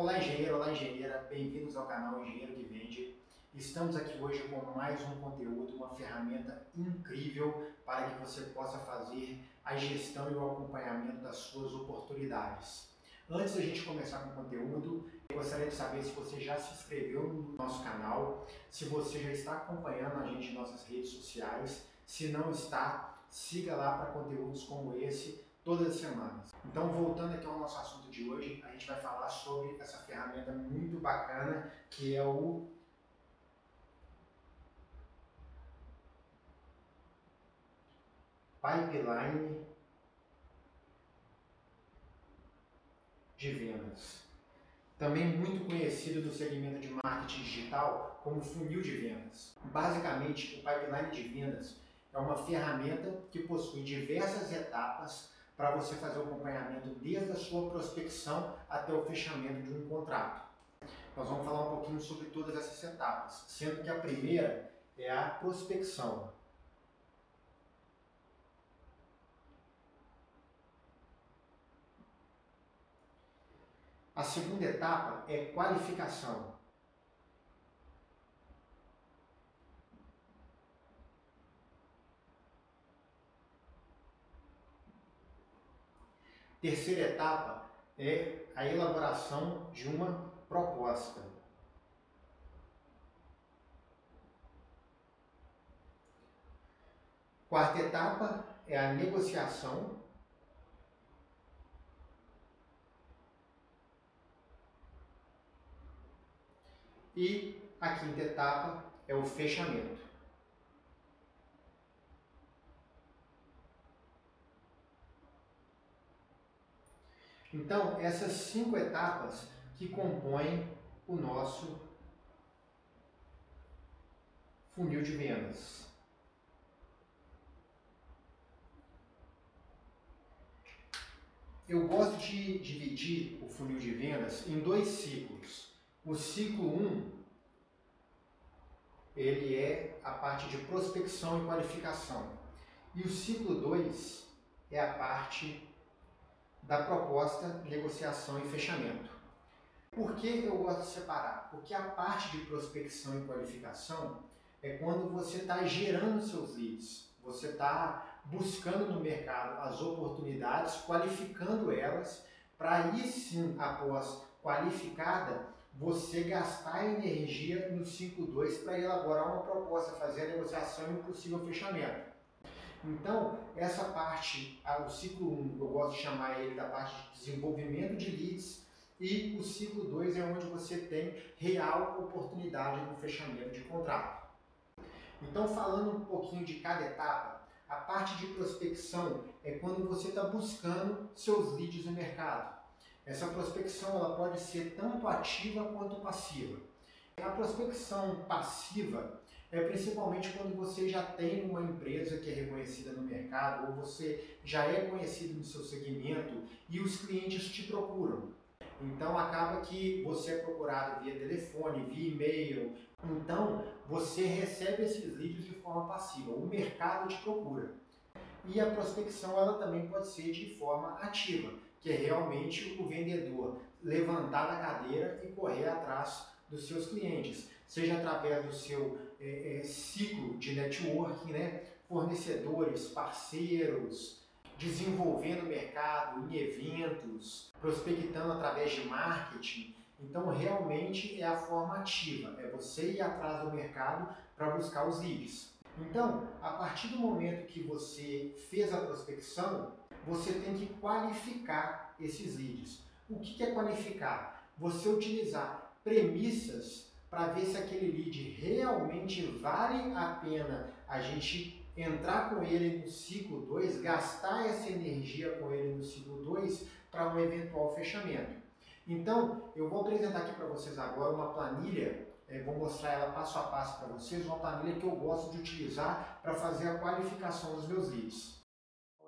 Olá engenheiro, olá engenheira, bem-vindos ao canal Engenheiro que Vende. Estamos aqui hoje com mais um conteúdo, uma ferramenta incrível para que você possa fazer a gestão e o acompanhamento das suas oportunidades. Antes da gente começar com o conteúdo, eu gostaria de saber se você já se inscreveu no nosso canal, se você já está acompanhando a gente em nossas redes sociais. Se não está, siga lá para conteúdos como esse todas as semanas. Então, voltando aqui ao nosso assunto de hoje, a gente vai falar sobre essa ferramenta muito bacana que é o pipeline de vendas. Também muito conhecido do segmento de marketing digital como funil de vendas. Basicamente, o pipeline de vendas é uma ferramenta que possui diversas etapas para você fazer o acompanhamento desde a sua prospecção até o fechamento de um contrato. Nós vamos falar um pouquinho sobre todas essas etapas, sendo que a primeira é a prospecção. A segunda etapa é qualificação. Terceira etapa é a elaboração de uma proposta. Quarta etapa é a negociação. E a quinta etapa é o fechamento. Então, essas cinco etapas que compõem o nosso funil de vendas. Eu gosto de dividir o funil de vendas em dois ciclos. O ciclo 1, um, ele é a parte de prospecção e qualificação. E o ciclo 2 é a parte da proposta, negociação e fechamento. Por que eu gosto de separar? Porque a parte de prospecção e qualificação é quando você está gerando seus leads, você está buscando no mercado as oportunidades, qualificando elas, para aí sim, após qualificada, você gastar energia no 5.2 para elaborar uma proposta, fazer a negociação e um possível fechamento. Então, essa parte, o ciclo 1, eu gosto de chamar ele da parte de desenvolvimento de leads, e o ciclo 2 é onde você tem real oportunidade no fechamento de contrato. Então, falando um pouquinho de cada etapa, a parte de prospecção é quando você está buscando seus leads no mercado. Essa prospecção ela pode ser tanto ativa quanto passiva. A prospecção passiva é principalmente quando você já tem uma empresa que é reconhecida no mercado ou você já é conhecido no seu segmento e os clientes te procuram. Então acaba que você é procurado via telefone, via e-mail. Então você recebe esses leads de forma passiva. O mercado te procura. E a prospecção ela também pode ser de forma ativa, que é realmente o vendedor levantar da cadeira e correr atrás dos seus clientes, seja através do seu é, é, ciclo de networking, né? fornecedores, parceiros, desenvolvendo o mercado em eventos, prospectando através de marketing. Então, realmente é a forma ativa, é você ir atrás do mercado para buscar os leads. Então, a partir do momento que você fez a prospecção, você tem que qualificar esses leads. O que é qualificar? Você utilizar premissas para ver se aquele lead realmente vale a pena a gente entrar com ele no ciclo 2, gastar essa energia com ele no ciclo 2 para um eventual fechamento. Então, eu vou apresentar aqui para vocês agora uma planilha, é, vou mostrar ela passo a passo para vocês, uma planilha que eu gosto de utilizar para fazer a qualificação dos meus leads.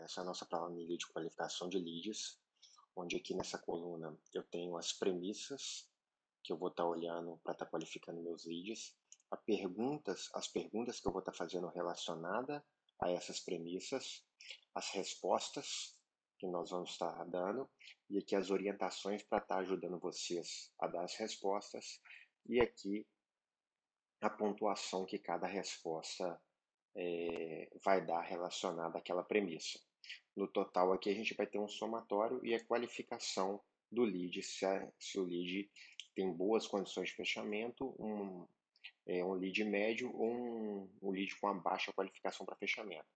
Essa é a nossa planilha de qualificação de leads, onde aqui nessa coluna eu tenho as premissas que eu vou estar tá olhando para estar tá qualificando meus leads, perguntas, as perguntas que eu vou estar tá fazendo relacionada a essas premissas, as respostas que nós vamos estar dando e aqui as orientações para estar ajudando vocês a dar as respostas e aqui a pontuação que cada resposta é, vai dar relacionada àquela premissa. No total aqui a gente vai ter um somatório e a qualificação do lead, se, a, se o lead tem boas condições de fechamento, um, é, um lead médio ou um, um lead com a baixa qualificação para fechamento.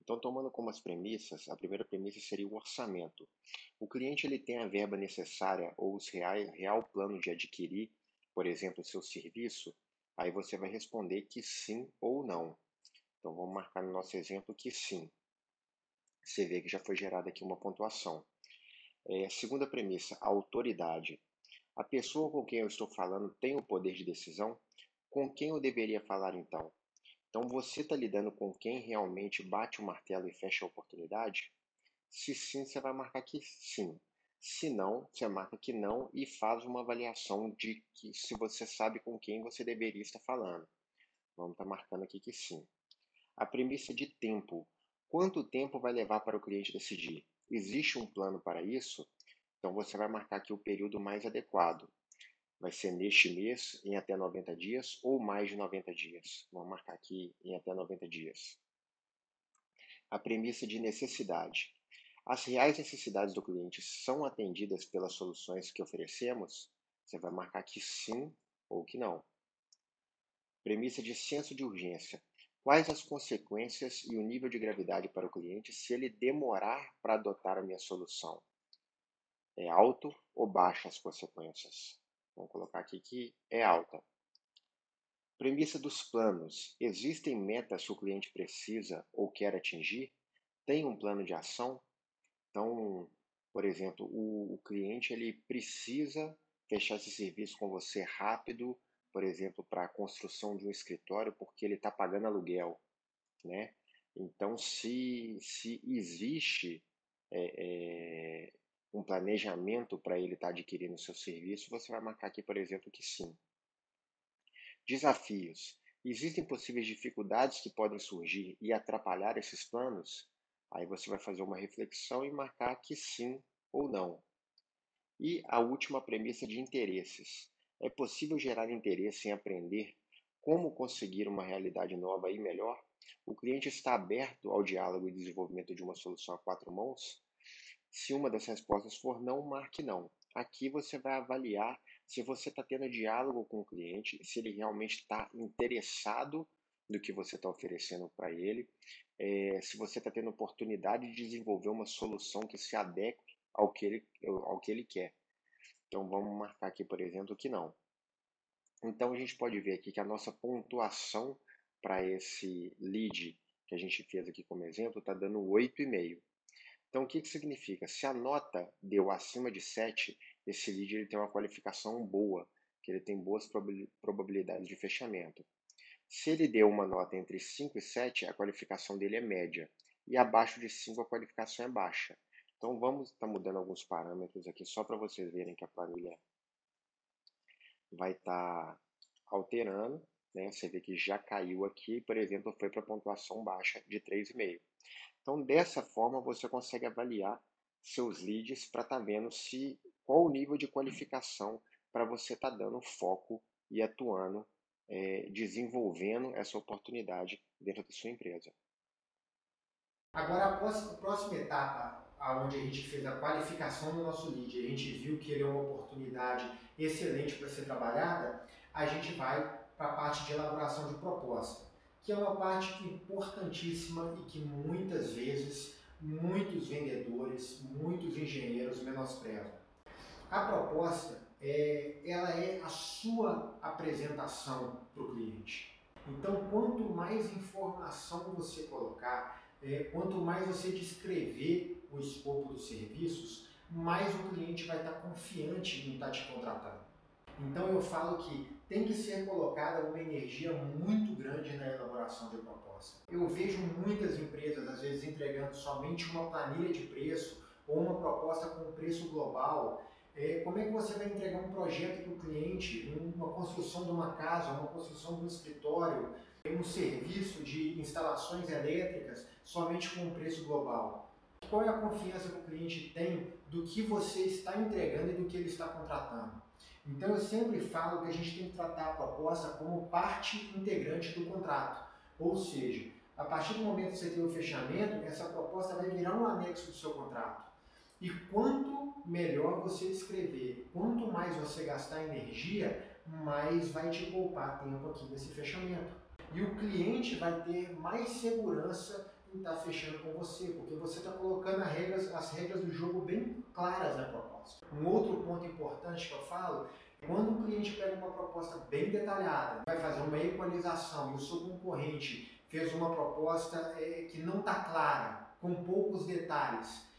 Então, tomando como as premissas, a primeira premissa seria o orçamento. O cliente ele tem a verba necessária ou o real, real plano de adquirir, por exemplo, o seu serviço, aí você vai responder que sim ou não. Então, vamos marcar no nosso exemplo que sim. Você vê que já foi gerada aqui uma pontuação. É, segunda premissa, autoridade. A pessoa com quem eu estou falando tem o poder de decisão? Com quem eu deveria falar então? Então você está lidando com quem realmente bate o martelo e fecha a oportunidade? Se sim, você vai marcar que sim. Se não, você marca que não e faz uma avaliação de que se você sabe com quem você deveria estar falando. Vamos estar tá marcando aqui que sim. A premissa de tempo. Quanto tempo vai levar para o cliente decidir? Existe um plano para isso? Então você vai marcar aqui o período mais adequado vai ser neste mês, em até 90 dias, ou mais de 90 dias. Vamos marcar aqui em até 90 dias. A premissa de necessidade. As reais necessidades do cliente são atendidas pelas soluções que oferecemos? Você vai marcar que sim ou que não. Premissa de senso de urgência. Quais as consequências e o nível de gravidade para o cliente se ele demorar para adotar a minha solução? É alto ou baixa as consequências? Vamos colocar aqui que é alta. Premissa dos planos. Existem metas que o cliente precisa ou quer atingir? Tem um plano de ação? Então, por exemplo, o, o cliente ele precisa fechar esse serviço com você rápido, por exemplo, para a construção de um escritório, porque ele está pagando aluguel, né? Então, se, se existe é, é, um planejamento para ele estar tá adquirindo o seu serviço, você vai marcar aqui, por exemplo, que sim. Desafios. Existem possíveis dificuldades que podem surgir e atrapalhar esses planos? Aí você vai fazer uma reflexão e marcar que sim ou não. E a última premissa de interesses. É possível gerar interesse em aprender como conseguir uma realidade nova e melhor? O cliente está aberto ao diálogo e desenvolvimento de uma solução a quatro mãos? Se uma das respostas for não, marque não. Aqui você vai avaliar se você está tendo diálogo com o cliente, se ele realmente está interessado no que você está oferecendo para ele, é, se você está tendo oportunidade de desenvolver uma solução que se adeque ao que ele, ao que ele quer. Então vamos marcar aqui, por exemplo, que não. Então a gente pode ver aqui que a nossa pontuação para esse lead que a gente fez aqui como exemplo está dando 8,5. Então, o que, que significa? Se a nota deu acima de 7, esse lead ele tem uma qualificação boa, que ele tem boas probabilidades de fechamento. Se ele deu uma nota entre 5 e 7, a qualificação dele é média. E abaixo de 5, a qualificação é baixa. Então, vamos estar tá mudando alguns parâmetros aqui, só para vocês verem que a planilha vai estar tá alterando. Né? Você vê que já caiu aqui, por exemplo, foi para pontuação baixa de 3,5. Então, dessa forma, você consegue avaliar seus leads para estar tá vendo se qual o nível de qualificação para você estar tá dando foco e atuando, é, desenvolvendo essa oportunidade dentro da sua empresa. Agora, a próxima etapa, onde a gente fez a qualificação do nosso lead, a gente viu que ele é uma oportunidade excelente para ser trabalhada, a gente vai para a parte de elaboração de proposta que é uma parte importantíssima e que muitas vezes muitos vendedores, muitos engenheiros menosprezam. A proposta é, ela é a sua apresentação para o cliente. Então, quanto mais informação você colocar, é, quanto mais você descrever o escopo dos serviços, mais o cliente vai estar confiante em estar te contratando. Então eu falo que tem que ser colocada uma energia muito grande na elaboração de proposta. Eu vejo muitas empresas, às vezes, entregando somente uma planilha de preço ou uma proposta com preço global. É, como é que você vai entregar um projeto para o cliente, uma construção de uma casa, uma construção de um escritório, um serviço de instalações elétricas somente com um preço global? Qual é a confiança que o cliente tem do que você está entregando e do que ele está contratando? Então eu sempre falo que a gente tem que tratar a proposta como parte integrante do contrato. Ou seja, a partir do momento que você tem o fechamento, essa proposta vai virar um anexo do seu contrato. E quanto melhor você escrever, quanto mais você gastar energia, mais vai te poupar tempo aqui nesse fechamento. E o cliente vai ter mais segurança estar fechando com você, porque você está colocando as regras, as regras do jogo bem claras na proposta. Um outro ponto importante que eu falo é quando o cliente pega uma proposta bem detalhada, vai fazer uma equalização e o seu concorrente fez uma proposta é, que não está clara, com poucos detalhes,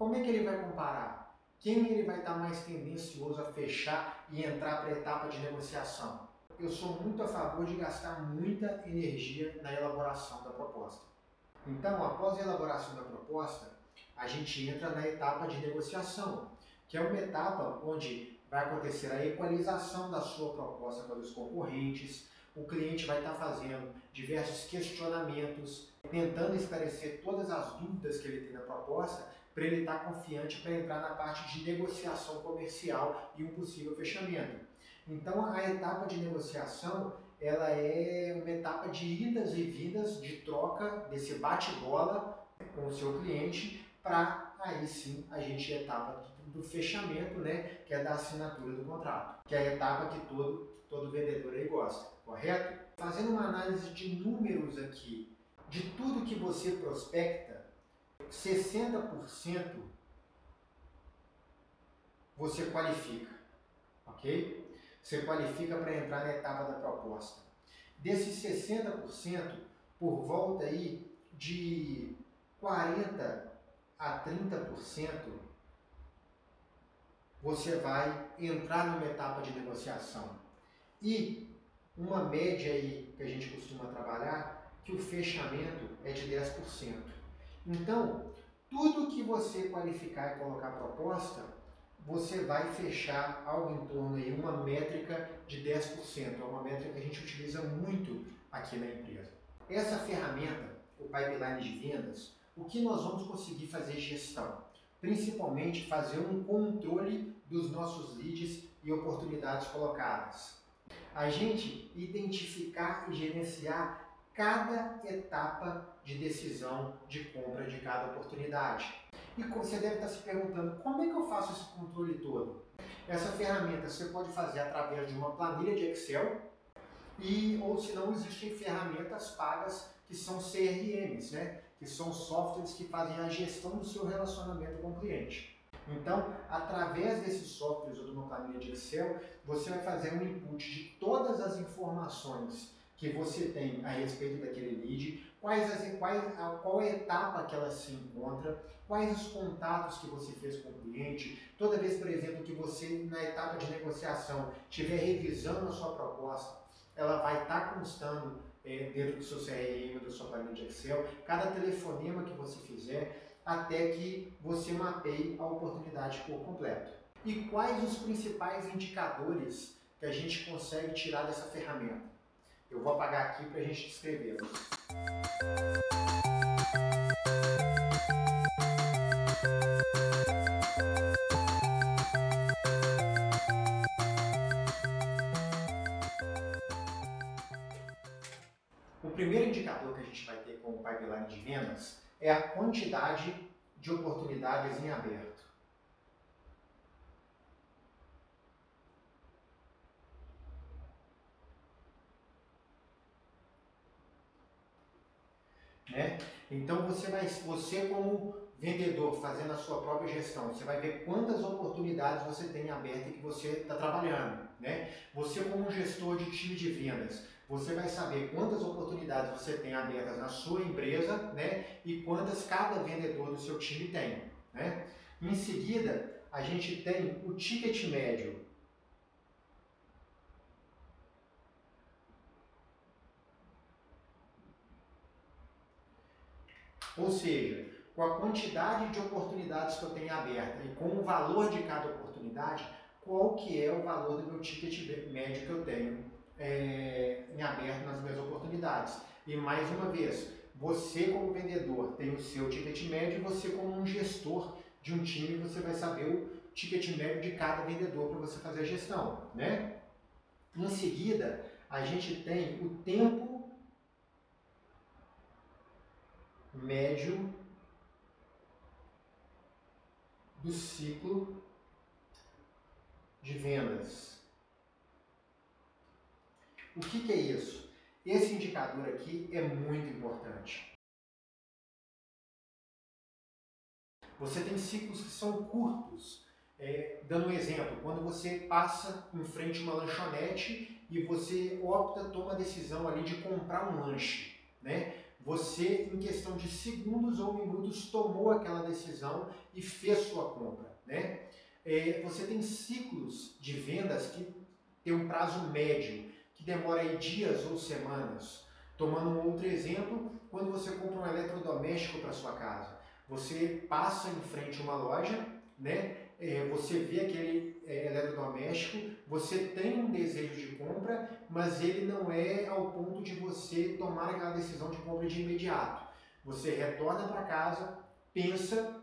como é que ele vai comparar? Quem ele vai estar mais tendencioso a fechar e entrar para a etapa de negociação? Eu sou muito a favor de gastar muita energia na elaboração da proposta. Então, após a elaboração da proposta, a gente entra na etapa de negociação, que é uma etapa onde vai acontecer a equalização da sua proposta para os concorrentes, o cliente vai estar fazendo diversos questionamentos, tentando esclarecer todas as dúvidas que ele tem na proposta para ele estar confiante para entrar na parte de negociação comercial e um possível fechamento. Então a etapa de negociação ela é uma etapa de idas e vindas, de troca desse bate-bola com o seu cliente para aí sim a gente a etapa do fechamento, né, que é da assinatura do contrato, que é a etapa que todo, todo vendedor aí gosta, correto? Fazendo uma análise de números aqui, de tudo que você prospecta, 60% você qualifica, ok? Você qualifica para entrar na etapa da proposta. Desses 60%, por volta aí de 40 a 30%, você vai entrar numa etapa de negociação. E uma média aí que a gente costuma trabalhar, que o fechamento é de 10%. Então, tudo que você qualificar e colocar proposta, você vai fechar algo em torno de uma métrica de 10%. É uma métrica que a gente utiliza muito aqui na empresa. Essa ferramenta, o pipeline de vendas, o que nós vamos conseguir fazer gestão? Principalmente fazer um controle dos nossos leads e oportunidades colocadas. A gente identificar e gerenciar cada etapa de decisão de compra de cada oportunidade. E você deve estar se perguntando, como é que eu faço esse controle todo? Essa ferramenta você pode fazer através de uma planilha de Excel e ou se não existem ferramentas pagas que são CRMs, né? que são softwares que fazem a gestão do seu relacionamento com o cliente. Então, através desses softwares ou de uma planilha de Excel, você vai fazer um input de todas as informações que você tem a respeito daquele lead, quais as, quais, a, qual etapa que ela se encontra, quais os contatos que você fez com o cliente. Toda vez, por exemplo, que você, na etapa de negociação, estiver revisando a sua proposta, ela vai estar tá constando é, dentro do seu CRM, da sua planilha de Excel, cada telefonema que você fizer, até que você mapeie a oportunidade por completo. E quais os principais indicadores que a gente consegue tirar dessa ferramenta? Eu vou apagar aqui para a gente descrevê-los. O primeiro indicador que a gente vai ter com o pipeline de vendas é a quantidade de oportunidades em aberto. Né? Então você vai, você como vendedor fazendo a sua própria gestão, você vai ver quantas oportunidades você tem aberta e que você está trabalhando, né? Você como gestor de time de vendas, você vai saber quantas oportunidades você tem abertas na sua empresa, né? E quantas cada vendedor do seu time tem, né? Em seguida, a gente tem o ticket médio Ou seja, com a quantidade de oportunidades que eu tenho aberta e com o valor de cada oportunidade, qual que é o valor do meu ticket médio que eu tenho é, em aberto nas minhas oportunidades. E mais uma vez, você como vendedor tem o seu ticket médio e você como um gestor de um time, você vai saber o ticket médio de cada vendedor para você fazer a gestão, né? Em seguida, a gente tem o tempo médio do ciclo de vendas. O que, que é isso? Esse indicador aqui é muito importante. Você tem ciclos que são curtos. É, dando um exemplo, quando você passa em frente a uma lanchonete e você opta, toma a decisão ali de comprar um lanche, né? Você, em questão de segundos ou minutos, tomou aquela decisão e fez sua compra, né? É, você tem ciclos de vendas que tem um prazo médio, que demora aí dias ou semanas. Tomando um outro exemplo, quando você compra um eletrodoméstico para sua casa, você passa em frente a uma loja, né? É, você vê aquele é, eletrodoméstico, você tem um desejo de compra, mas ele não é ao ponto de você tomar aquela decisão de compra de imediato. Você retorna para casa, pensa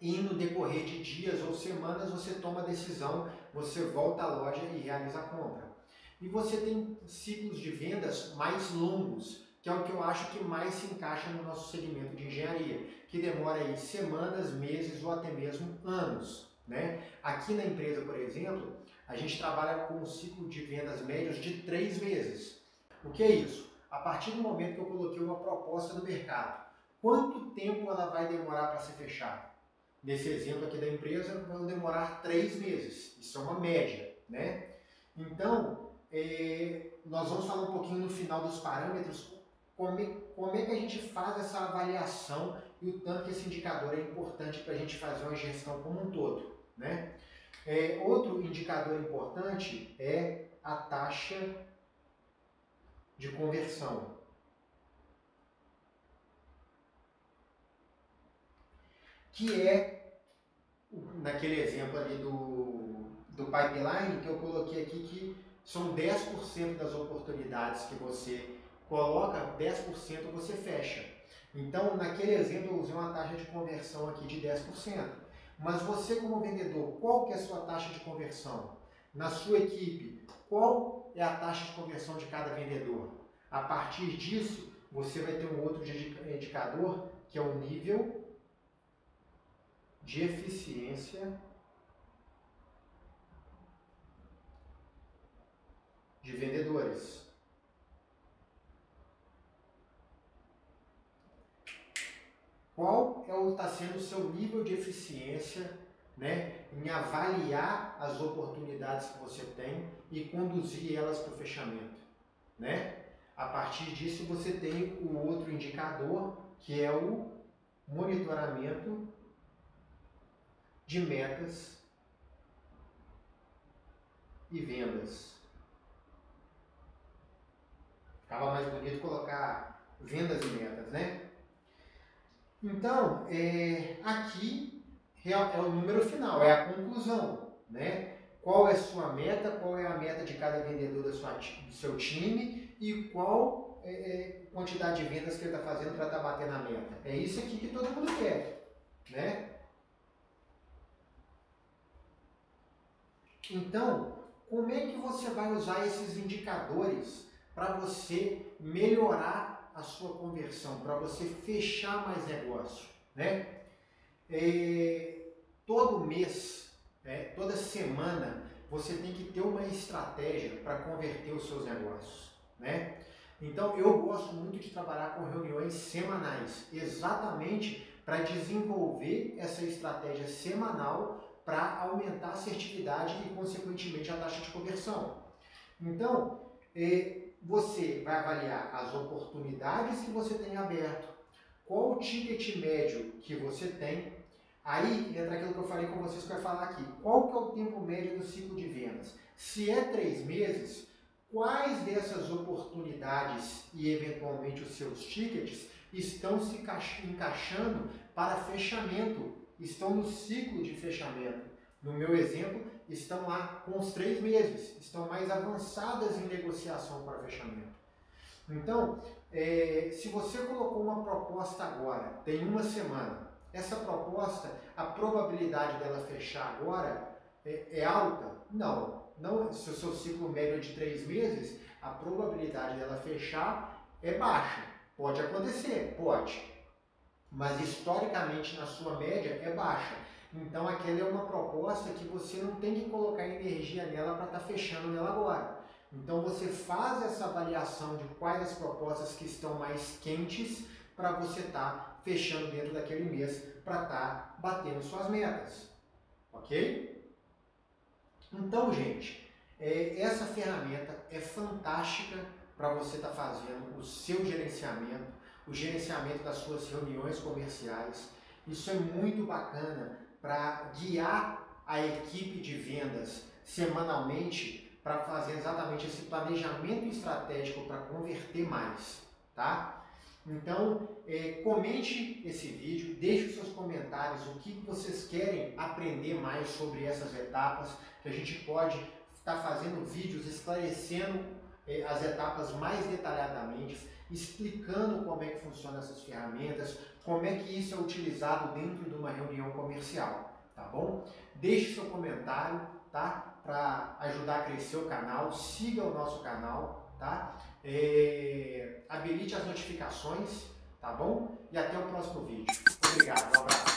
e no decorrer de dias ou semanas você toma a decisão, você volta à loja e realiza a compra. E você tem ciclos de vendas mais longos, que é o que eu acho que mais se encaixa no nosso segmento de engenharia, que demora aí semanas, meses ou até mesmo anos. Né? Aqui na empresa, por exemplo, a gente trabalha com um ciclo de vendas médios de três meses. O que é isso? A partir do momento que eu coloquei uma proposta no mercado, quanto tempo ela vai demorar para ser fechada? nesse exemplo aqui da empresa, vão demorar três meses. Isso é uma média, né? Então, é, nós vamos falar um pouquinho no final dos parâmetros como é, como é que a gente faz essa avaliação e o tanto que esse indicador é importante para a gente fazer uma gestão como um todo, né? É, outro indicador importante é a taxa de conversão. Que é naquele exemplo ali do, do pipeline, que eu coloquei aqui que são 10% das oportunidades que você coloca, 10% você fecha. Então, naquele exemplo, eu usei uma taxa de conversão aqui de 10%. Mas você, como vendedor, qual que é a sua taxa de conversão? Na sua equipe, qual é a taxa de conversão de cada vendedor? A partir disso, você vai ter um outro indicador, que é o nível de eficiência de vendedores. Qual é o está sendo o seu nível de eficiência, né, em avaliar as oportunidades que você tem e conduzir elas para o fechamento, né? A partir disso você tem o outro indicador que é o monitoramento de metas e vendas. Ficava mais bonito colocar vendas e metas, né? Então, é, aqui é o número final, é a conclusão, né? Qual é a sua meta, qual é a meta de cada vendedor da sua, do seu time e qual é, é, quantidade de vendas que ele está fazendo para estar tá batendo a meta. É isso aqui que todo mundo quer, né? Então, como é que você vai usar esses indicadores para você melhorar a sua conversão, para você fechar mais negócio, né? É, todo mês, né, toda semana, você tem que ter uma estratégia para converter os seus negócios, né? Então, eu gosto muito de trabalhar com reuniões semanais, exatamente para desenvolver essa estratégia semanal para aumentar a assertividade e, consequentemente, a taxa de conversão. Então, é, você vai avaliar as oportunidades que você tem aberto, qual o ticket médio que você tem. Aí entra aquilo que eu falei com vocês que eu ia falar aqui. Qual que é o tempo médio do ciclo de vendas? Se é três meses, quais dessas oportunidades e eventualmente os seus tickets estão se encaixando para fechamento estão no ciclo de fechamento. No meu exemplo, estão lá com os três meses, estão mais avançadas em negociação para fechamento. Então, é, se você colocou uma proposta agora, tem uma semana, essa proposta, a probabilidade dela fechar agora é, é alta? Não. não. Se o seu ciclo médio é de três meses, a probabilidade dela fechar é baixa. Pode acontecer, pode. Mas historicamente na sua média é baixa. Então aquela é uma proposta que você não tem que colocar energia nela para estar tá fechando nela agora. Então você faz essa avaliação de quais as propostas que estão mais quentes para você estar tá fechando dentro daquele mês para estar tá batendo suas metas. Ok? Então, gente, é, essa ferramenta é fantástica para você estar tá fazendo o seu gerenciamento, o gerenciamento das suas reuniões comerciais. Isso é muito bacana para guiar a equipe de vendas semanalmente para fazer exatamente esse planejamento estratégico para converter mais, tá? Então, é, comente esse vídeo, deixe os seus comentários, o que vocês querem aprender mais sobre essas etapas, que a gente pode estar tá fazendo vídeos esclarecendo é, as etapas mais detalhadamente, explicando como é que funcionam essas ferramentas, como é que isso é utilizado dentro de uma reunião comercial, tá bom? Deixe seu comentário, tá? Para ajudar a crescer o canal, siga o nosso canal, tá? É, habilite as notificações, tá bom? E até o próximo vídeo. Obrigado, um abraço.